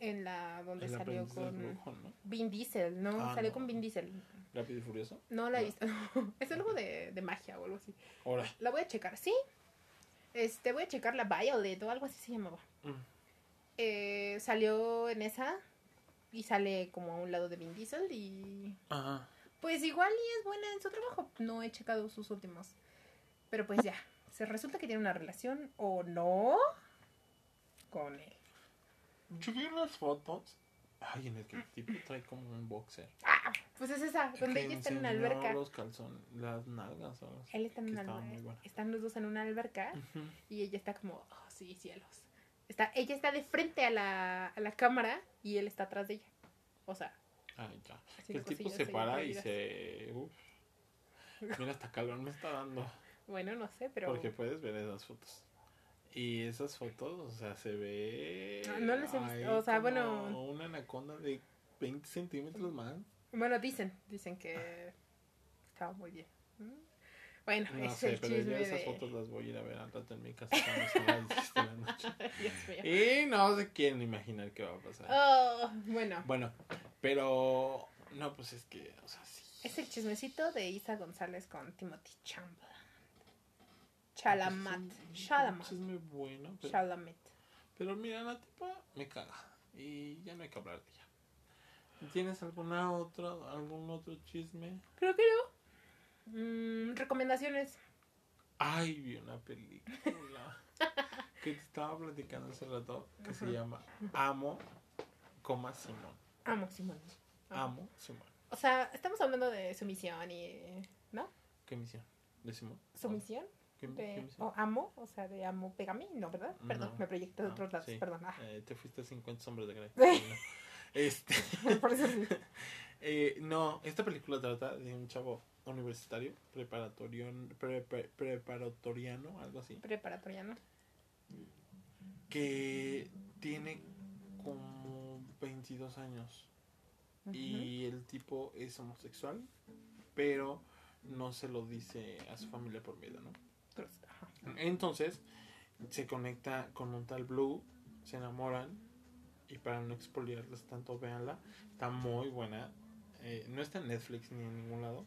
En la donde la salió con brujo, ¿no? Vin Diesel, ¿no? Ah, salió no. con Vin Diesel. Rápido y furioso. No la he No. visto. [LAUGHS] es algo de, de magia o algo así. Ahora. La voy a checar, ¿sí? Este, voy a checar la Violet o algo así se llamaba. Mm. Eh, salió en esa y sale como a un lado de Vin Diesel y Ajá. pues igual y es buena en su trabajo. No he checado sus últimos. Pero pues ya, se resulta que tiene una relación o no con él. Yo vi unas fotos. Ay, en el que el tipo trae como un boxer. Ah, pues es esa, donde ella está en una alberca. los calzones, las nalgas. Él está en una alberca. Están los dos en una alberca y ella está como, oh, sí, cielos. Está, ella está de frente a la, a la cámara y él está atrás de ella. O sea, Ay, ya. Que el tipo se para y se. Uf. Mira, hasta calor me está dando. Bueno, no sé, pero... Porque puedes ver esas fotos. Y esas fotos, o sea, se ve. No, no las he visto, o sea, como bueno- Una anaconda de 20 centímetros más. Bueno, dicen, dicen que estaba muy bien. ¿Mm? Bueno, No es sé, el pero chisme yo esas de... fotos las voy a ir a ver al rato en mi casa cuando [LAUGHS] son las 10 de la noche. Dios mío. Y no se quieren imaginar qué va a pasar. Oh, bueno, Bueno, pero. No, pues es que, o sea, sí. es el chismecito de Isa González con Timothy Chalamet. Chalamet. Chalamet. Muy bueno. Pero, Chalamet. pero mira, la tipa me caga. Y ya no hay que hablar de ella. ¿Tienes alguna otra, algún otro chisme? Creo que no. Mm, recomendaciones. Ay, vi una película que te estaba platicando hace rato que se llama Amo, coma Simón. Amo, Simón. Amo Simón. O sea, estamos hablando de sumisión y... ¿No? ¿Qué misión? ¿De Simón? Sumisión. ¿Qué, qué De, misión? o amo, o sea, de amo, pégame, no, ¿verdad? Perdón, No. me proyecté de Ah, otros lados, sí. perdón. Ah, Eh, te fuiste a 50 sombras de Grey. No. Este, [LAUGHS] por eso sí. [LAUGHS] eh, no, esta película trata de un chavo universitario, preparatorio, pre- pre- preparatoriano, algo así, Preparatoriano. que tiene como 22 años y el tipo es homosexual, pero no se lo dice a su familia por miedo, ¿no? Pues. Entonces se conecta con un tal Blue, se enamoran y para no expoliarles tanto, véanla. Está muy buena. Eh, no está en Netflix ni en ningún lado.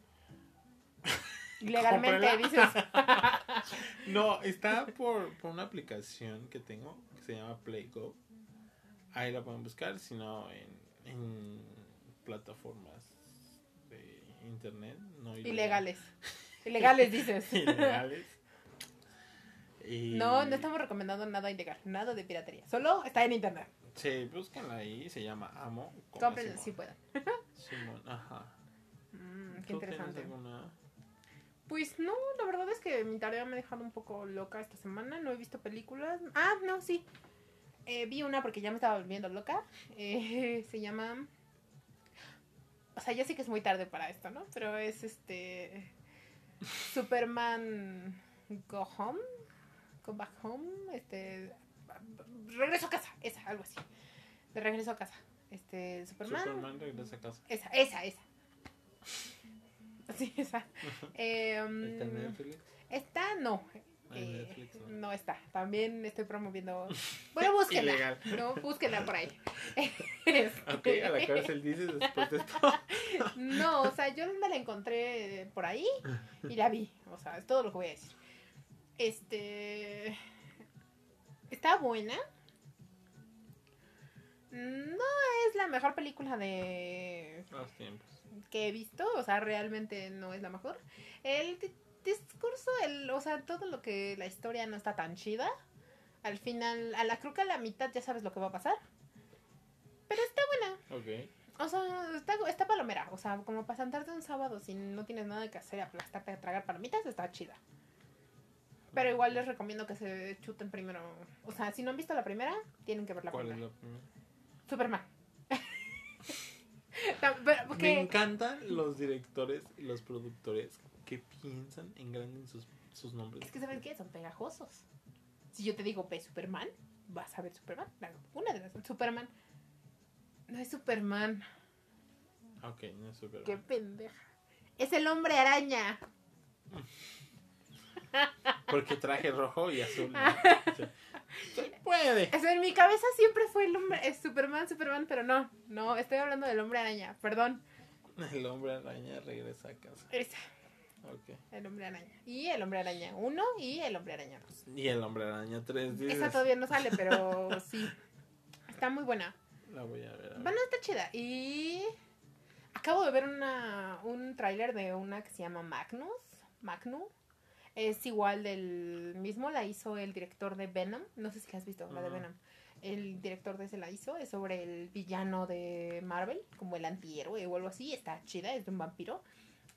Legalmente dices. [LAUGHS] No, está por, por una aplicación que tengo que se llama PlayGo. Ahí la pueden buscar, si no en, en plataformas de internet. No Ilegales. [LAUGHS] Ilegales dices. [LAUGHS] Ilegales. Y- No, no estamos recomendando nada ilegal, nada de piratería. Solo está en internet. Sí, búsquenla ahí, se llama Amo. Simón. si puedan. Simón, ajá. Mm, qué ¿Tú tienes interesante. alguna? Pues no, la verdad es que mi tarea me ha dejado un poco loca esta semana. No he visto películas. Ah, no, sí. Eh, vi una porque ya me estaba volviendo loca. Eh, [LAUGHS] se llama. O sea, ya sé que es muy tarde para esto, ¿no? Pero es este. Superman Go Home. Go Back Home. Este. Regreso a casa. Esa, algo así. De regreso a casa. Este. Superman. Superman regresa a casa. Esa, esa, esa. [LAUGHS] Sí, esa. Eh, ¿Está en Netflix? Esta no. Ah, Eh, Netflix, ¿no? no está. También estoy promoviendo. Bueno, búsquenla. Ilegal. No, búsquenla por ahí. [LAUGHS] Este, Ok, a la cárcel dices después de esto. [LAUGHS] No, o sea, yo me la encontré por ahí y la vi. O sea, es todo lo que voy a decir. Este. Está buena. No es la mejor película de Los tiempos. Que he visto, o sea, realmente no es la mejor. El di- discurso, el, o sea, todo lo que la historia no está tan chida. Al final, a la que a la mitad ya sabes lo que va a pasar. Pero está buena. Ok. O sea, está, está palomera. O sea, como para sentarte un sábado si no tienes nada que hacer aplastarte a tragar palomitas, está chida. Pero igual les recomiendo que se chuten primero. O sea, si no han visto la primera, tienen que ver la ¿Cuál es primera. la primera? Superman. [LAUGHS] Me encantan los directores y los productores que piensan en grande en sus, sus nombres. Es que ¿saben qué? Son pegajosos. Si yo te digo ve Superman, vas a ver Superman. Una de las Superman. No es Superman. Ok, no es Superman. Qué pendeja. Es el hombre araña. [LAUGHS] Porque traje rojo y azul. ¿no? [LAUGHS] Se puede. O sea, en mi cabeza siempre fue el hombre, es Superman, Superman, pero no, no, estoy hablando del hombre araña, perdón. El hombre araña regresa a casa. Ok. el hombre araña. Y el hombre araña 1 y el hombre araña 2. Y el hombre araña 3. Esa todavía no sale, pero [LAUGHS] sí. Está muy buena. La voy a ver. a ver. Bueno, está chida. Y acabo de ver una, un tráiler de una que se llama Magnus. Magnum. Es igual del mismo, la hizo el director de Venom. No sé si la has visto, la de. Venom. El director de ese la hizo. Es sobre el villano de Marvel, como el antihéroe o algo así. Está chida, es de un vampiro.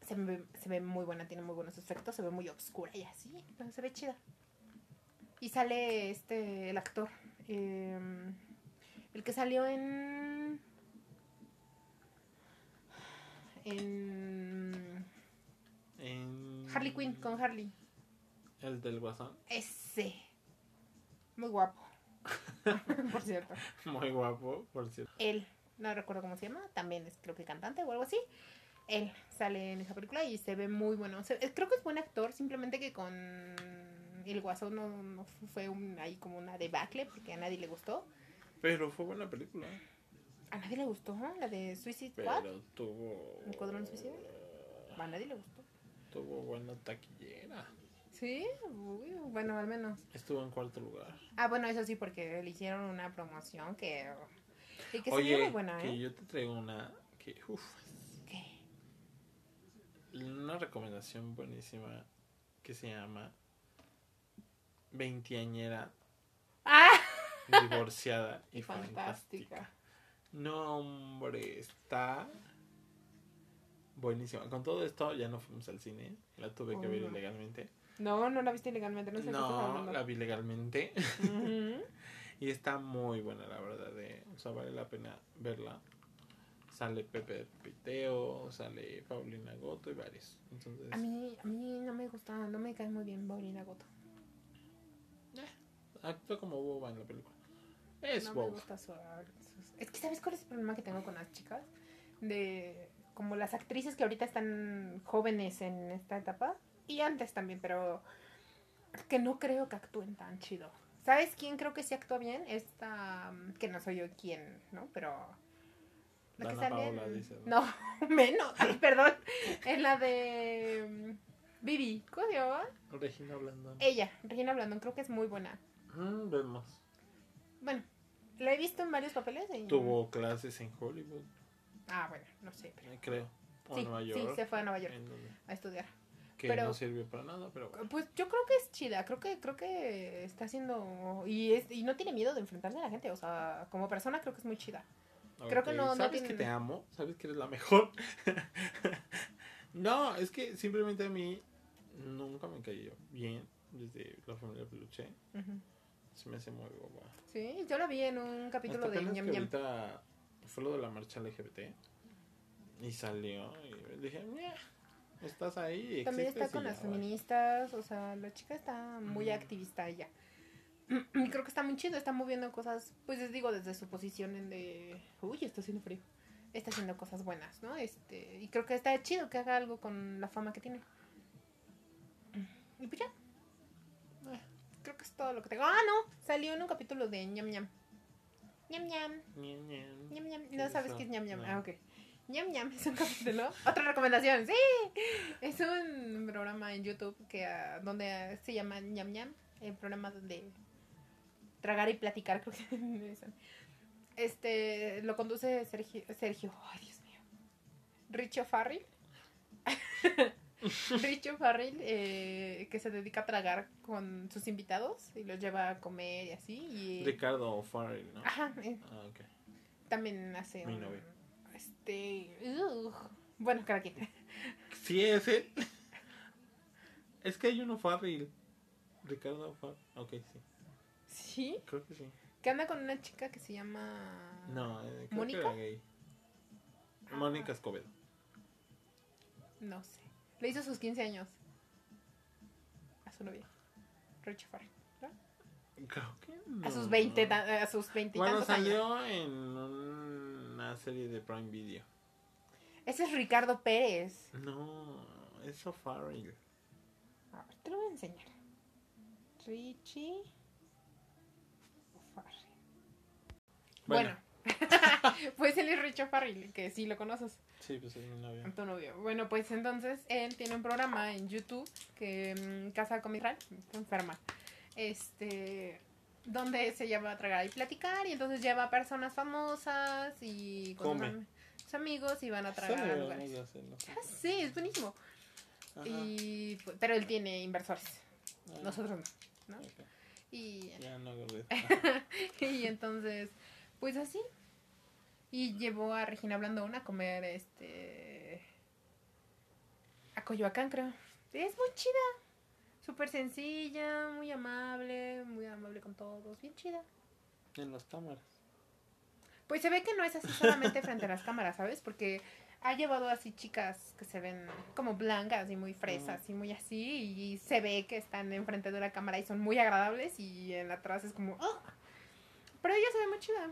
Se ve, se ve muy buena, tiene muy buenos efectos, se ve muy oscura y así. Se ve chida. Y sale este, el actor. em, el que salió en. En. En- Harley Quinn, con Harley. El del guasón. Ese. Muy guapo. [LAUGHS] Por cierto. Muy guapo, por cierto. Él, no recuerdo cómo se llama, también es creo que cantante o algo así. Él sale en esa película y se ve muy bueno. Se- eh, creo que es buen actor, simplemente que con el guasón no, no fue un, ahí como una debacle porque a nadie le gustó. Pero fue buena película. A nadie le gustó, ¿no? La de Suicide Squad. Pero tuvo. ¿El Escuadrón Suicida? A nadie le gustó. Tuvo buena taquillera. Sí, uy, bueno, al menos. Estuvo en cuarto lugar. Ah, bueno, eso sí, porque le hicieron una promoción que. Y que se Oye, vio muy buena, que ¿eh? yo te traigo una. Que, uf, ¿Qué? una recomendación buenísima que se llama Veinteañera ¡Ah! divorciada y, Y [LAUGHS] fantástica. fantástica. No, hombre, está buenísima. Con todo esto ya no fuimos al cine, la tuve que Oh, ver no. ilegalmente. No, no la viste ilegalmente, no sé No, la vi legalmente [LAUGHS] y está muy buena la verdad, de, o sea, vale la pena verla. Sale Pepe Piteo, sale Paulina Goto y varios. Entonces, A mí, a mí no me gusta, no me cae muy bien Paulina Goto. actúa como boba en la película. Es no me boba. gusta su, Es que, ¿sabes cuál es el problema que tengo con las chicas? De como las actrices que ahorita están jóvenes en esta etapa, y antes también, pero que no creo que actúen tan chido. ¿Sabes quién creo que sí actúa bien? Esta, mm, que no soy yo quien, ¿no? Pero... La que en- No, [LAUGHS] menos. Ay, perdón. En la de... mm, Vivi. ¿Cómo se llama? Regina Blandón. Ella, Regina Blandón, creo que es muy buena. Mm, vemos. Bueno, la he visto en varios papeles. y- Tuvo clases en Hollywood, Ah, bueno, no sé. pero- eh, creo. O Sí, Nueva sí, York. se fue a Nueva York a estudiar. que Pero- no sirvió para nada, pero bueno. Pues yo creo que es chida, creo que creo que está haciendo y es y no tiene miedo de enfrentarse a la gente, o sea, como persona creo que es muy chida. creo que no- no Sabes tiene- que te amo, sabes que eres la mejor. [LAUGHS] no, es que simplemente a mí nunca me cayó bien desde la familia Peluche. Ujú. Se me hace muy boba. Sí, yo la vi en un capítulo Hasta de ñam ñam. ahorita fue lo de la marcha LGBT y salió y dije, "Meh, estás ahí. También está con las bye". feministas, o sea, la chica está muy activista ella. [CLEARS THROAT] Y creo que está muy chido, está moviendo cosas, pues les digo, desde su posición en de, uy, está haciendo frío. Está haciendo cosas buenas, ¿no? Este, y creo que está chido que haga algo con la fama que tiene. Y pues ya. Eh, Creo que es todo lo que tengo. Ah, no, salió en un capítulo de ñam ñam. Ñam ñam. Ñam, ñam. ñam ñam. ¿Qué No es sabes qué es ñam ñam. No. Ah, ok. ñam ñam es un capítulo. Otra recomendación, sí. Es un programa en YouTube que ah, donde se llama ñam ñam. El programa donde tragar y platicar, creo que. [LAUGHS] Este, lo conduce Sergio, Sergio, ay Dios mío, Richo Farrell. [LAUGHS] [LAUGHS] Richo Farrell, eh, que se dedica a tragar con sus invitados y los lleva a comer y así. Y, Ricardo O'Farrell, ¿no? Ajá, eh, Ah, ok. también hace Mi un- novio. Este, bueno, cada quien. [LAUGHS] Sí, es él. Es que hay uno Farrell. Ricardo O'Farrell. Ok, sí. Sí, Creo que sí. que anda con una chica que se llama... No, eh, creo ¿Mónica? que era gay. Mónica Escobedo. No sé. Le hizo sus 15 años. A su novia. Richo Farrell. ¿no? Creo que A no. sus 20, ta- a sus 20 y Bueno, tantos años. salió en una serie de Prime Video. Ese es Ricardo Pérez. No, es O'Farrell. A ver, te lo voy a enseñar. Richie Farrell. Bueno. [LAUGHS] pues él es Richo Farrell, que sí lo conoces. Sí, pues es mi novio. Tu novio. Bueno, pues entonces él tiene un programa en YouTube que mm, Casa con está enferma. Este donde se llama Tragar y Platicar y entonces lleva a personas famosas y con sus amigos y van a Sí, tragar a hacerlo. Ah, sí, es buenísimo. Ajá. Y, pero él tiene inversores, Ah, nosotros no. ¿no? Y, Ya no [LAUGHS] y entonces, pues así. Y llevó a Regina Blandón a comer este. a Coyoacán, creo. Es muy chida. Súper sencilla, muy amable, muy amable con todos. Bien chida. En las cámaras. Pues se ve que no es así solamente frente a las cámaras, ¿sabes? Porque ha llevado así chicas que se ven como blancas y muy fresas y muy así. Y se ve que están enfrente de la cámara y son muy agradables. Y en atrás es como. "Oh". Pero ella se ve muy chida.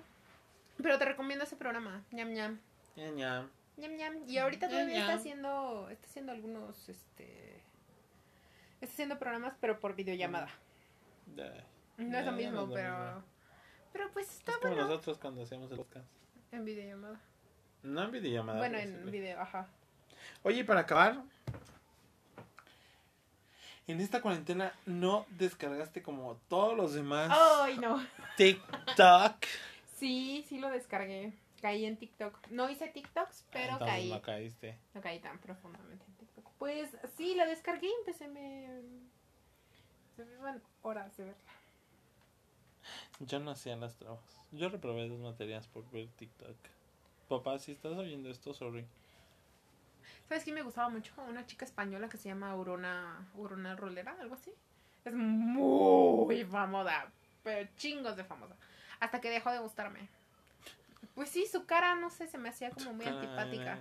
Pero te recomiendo ese programa, ñam ñam. Ñam ñam. Y ahorita Ñam, todavía está ñam. haciendo. Está haciendo algunos, este. Está haciendo programas, pero por videollamada. Ya. No es lo mismo, no es lo pero. mismo. Pero pues está Es como bueno. nosotros cuando hacemos el podcast. En videollamada. No en videollamada. Bueno, sí, en video, ajá. Oye, y para acabar. En esta cuarentena no descargaste como todos los demás ¡Ay, no! TikTok. Sí, sí lo descargué. Caí en TikTok. No hice TikToks, pero Entonces caí. no caíste. No caí tan profundamente en TikTok. Pues sí, la descargué y empecé me... Se me iban horas de verla. Yo no hacía las trabas. Yo reprobé dos materias por ver TikTok. Papá, si estás oyendo esto, sorry. ¿Sabes quién me gustaba mucho? Una chica española que se llama Aurona, Aurona Rolera, algo así. Es muy famosa, pero chingos de famosa. Hasta que dejó de gustarme. Pues sí, su cara, no sé, se me hacía como muy antipática.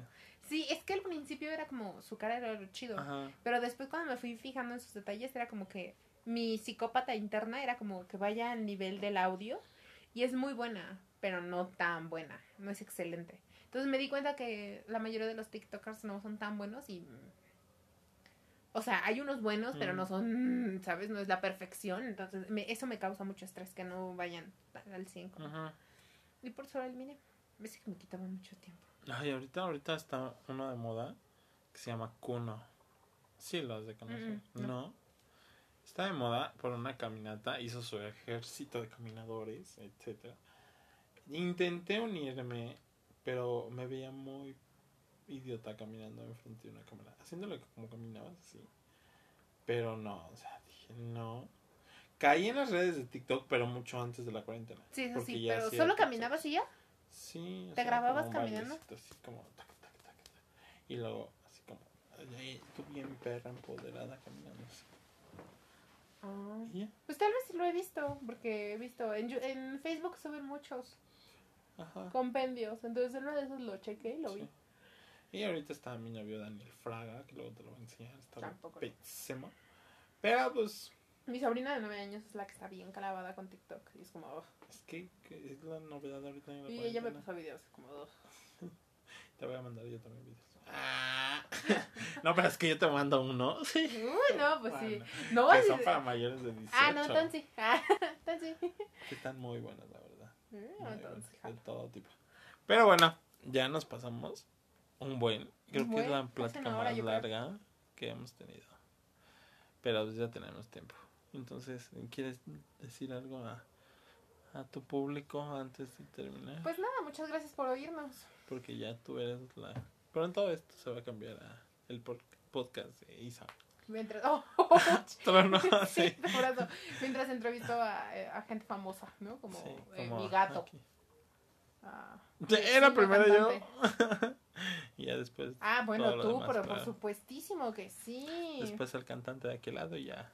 Sí, es que al principio era como, su cara era lo chido. Ajá. Pero después cuando me fui fijando en sus detalles era como que mi psicópata interna era como que vaya al nivel del audio y es muy buena, pero no tan buena, no es excelente. Entonces me di cuenta que la mayoría de los TikTokers no son tan buenos y... O sea, hay unos buenos, pero no son, ¿sabes? No es la perfección. Entonces me- eso me causa mucho estrés, que no vayan al 100. como- Ajá. Y por eso lo eliminé. Ves que me quitaba mucho tiempo. Ay, ahorita, ahorita está uno de moda que se llama Kuno. Sí, lo has de conocer. Mm, mm, no. no. Está de moda por una caminata, hizo su ejército de caminadores, etcétera. Intenté unirme, pero me veía muy idiota caminando enfrente de una cámara, haciéndolo como caminabas así. Pero no, o sea, dije, no. Caí en las redes de TikTok, pero mucho antes de la cuarentena. Sí, eso porque sí, ya pero ¿solo caminabas y ya? Sí. ¿Te sea, grababas caminando? Así como tac, tac, tac. Y luego así como, tú bien perra empoderada caminando así. Y ya, Pues tal vez lo he visto, porque he visto, en, en Facebook suben muchos ajá. compendios, entonces uno de esos lo chequé y lo vi. Sí. Y ahorita está mi novio Daniel Fraga, que luego te lo voy a enseñar. Está pésimo. Pero pues, Mi sobrina de 9 años es la que está bien clavada con TikTok y es como... "Ugh". es que, que es la novedad ahorita en la Y ella me puso videos como... "Ugh". [LAUGHS] Te voy a mandar yo también videos. Ah. [LAUGHS] no, pero es que yo te mando uno. [LAUGHS] Sí. Uy, no, pues sí. Bueno, No, que sí. son para mayores de 18. Ah, no, entonces sí. Ah, entonces sí. Que están muy buenas, la verdad. Mm, entonces, de todo tipo. Pero bueno, ya nos pasamos un buen. Creo Un que es la plática hora, más creo. larga que hemos tenido. Pero pues ya tenemos tiempo. Entonces, ¿quieres decir algo a a tu público antes de terminar? Pues nada, muchas gracias por oírnos. Porque ya tú eres la... Pronto esto se va a cambiar a el podcast de Isa. Mientras, oh, [LAUGHS] [LAUGHS] sí, sí. Mientras entrevisto a, eh, a gente famosa, ¿no? Como, Sí, eh, mi gato. aquí. Ah, Era sí, primero yo. [LAUGHS] y ya después... Ah, bueno, tú, demás, pero claro. por supuestísimo que sí. Después el cantante de aquel lado y ya.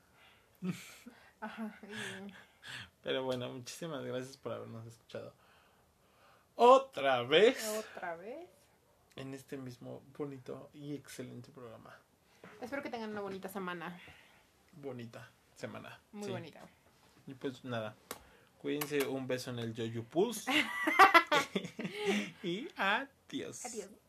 [LAUGHS] Ajá. y- Pero bueno, muchísimas gracias por habernos escuchado. Otra vez. Otra vez. En este mismo bonito y excelente programa. Espero que tengan una bonita semana. Bonita semana. Muy Sí. bonita. Y pues nada. Cuídense, un beso en el Yoyo Pulse. [LAUGHS] [LAUGHS] y adiós. Adiós.